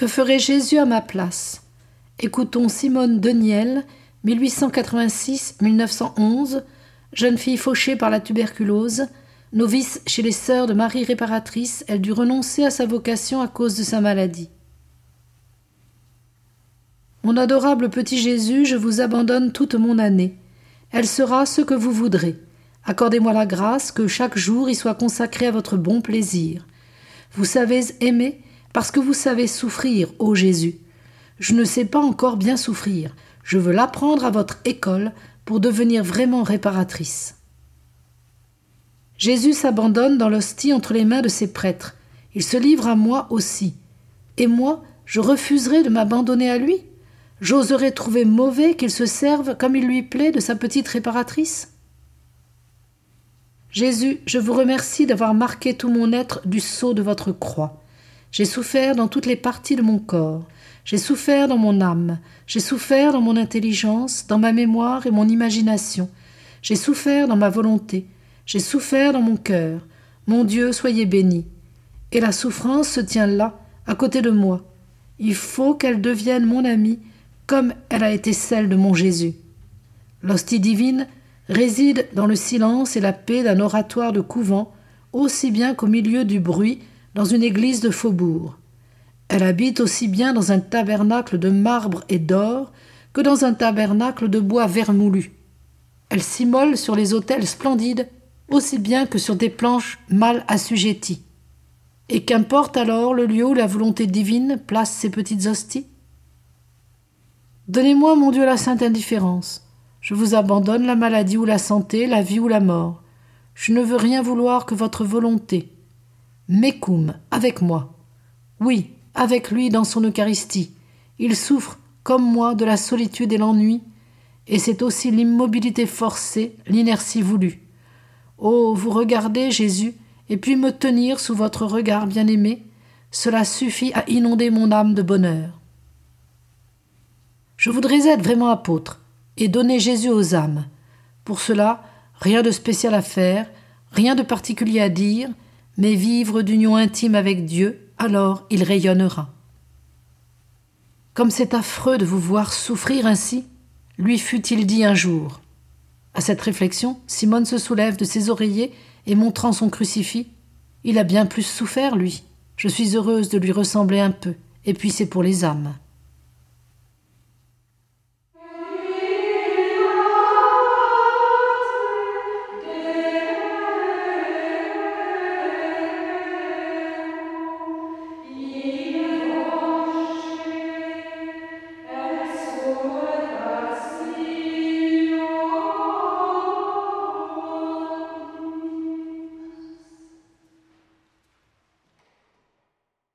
Que ferait Jésus à ma place? Écoutons Simone Deniel, 1886-1911, jeune fille fauchée par la tuberculose, novice chez les sœurs de Marie réparatrice, elle dut renoncer à sa vocation à cause de sa maladie. Mon adorable petit Jésus, je vous abandonne toute mon année. Elle sera ce que vous voudrez. Accordez-moi la grâce que chaque jour y soit consacré à votre bon plaisir. Vous savez aimer parce que vous savez souffrir, ô Jésus. Je ne sais pas encore bien souffrir. Je veux l'apprendre à votre école pour devenir vraiment réparatrice. Jésus s'abandonne dans l'hostie entre les mains de ses prêtres. Il se livre à moi aussi. Et moi, je refuserai de m'abandonner à lui? J'oserais trouver mauvais qu'il se serve, comme il lui plaît, de sa petite réparatrice? Jésus, je vous remercie d'avoir marqué tout mon être du sceau de votre croix. J'ai souffert dans toutes les parties de mon corps. J'ai souffert dans mon âme. J'ai souffert dans mon intelligence, dans ma mémoire et mon imagination. J'ai souffert dans ma volonté. J'ai souffert dans mon cœur. Mon Dieu, soyez béni. Et la souffrance se tient là, à côté de moi. Il faut qu'elle devienne mon amie comme elle a été celle de mon Jésus. L'hostie divine réside dans le silence et la paix d'un oratoire de couvent, aussi bien qu'au milieu du bruit dans une église de faubourg. Elle habite aussi bien dans un tabernacle de marbre et d'or que dans un tabernacle de bois vermoulu. Elle s'immole sur les autels splendides aussi bien que sur des planches mal assujetties. Et qu'importe alors le lieu où la volonté divine place ses petites hosties? Donnez-moi, mon Dieu, la sainte indifférence. Je vous abandonne la maladie ou la santé, la vie ou la mort. Je ne veux rien vouloir que votre volonté. Mecum, avec moi. Oui, avec lui dans son Eucharistie. Il souffre, comme moi, de la solitude et l'ennui, et c'est aussi l'immobilité forcée, l'inertie voulue. Oh, vous regardez, Jésus, et puis me tenir sous votre regard bien-aimé, cela suffit à inonder mon âme de bonheur. Je voudrais être vraiment apôtre et donner Jésus aux âmes. Pour cela, rien de spécial à faire, rien de particulier à dire, mais vivre d'union intime avec Dieu, alors il rayonnera. Comme c'est affreux de vous voir souffrir ainsi, lui fut-il dit un jour. À cette réflexion, Simone se soulève de ses oreillers et montrant son crucifix, il a bien plus souffert, lui. Je suis heureuse de lui ressembler un peu, et puis c'est pour les âmes.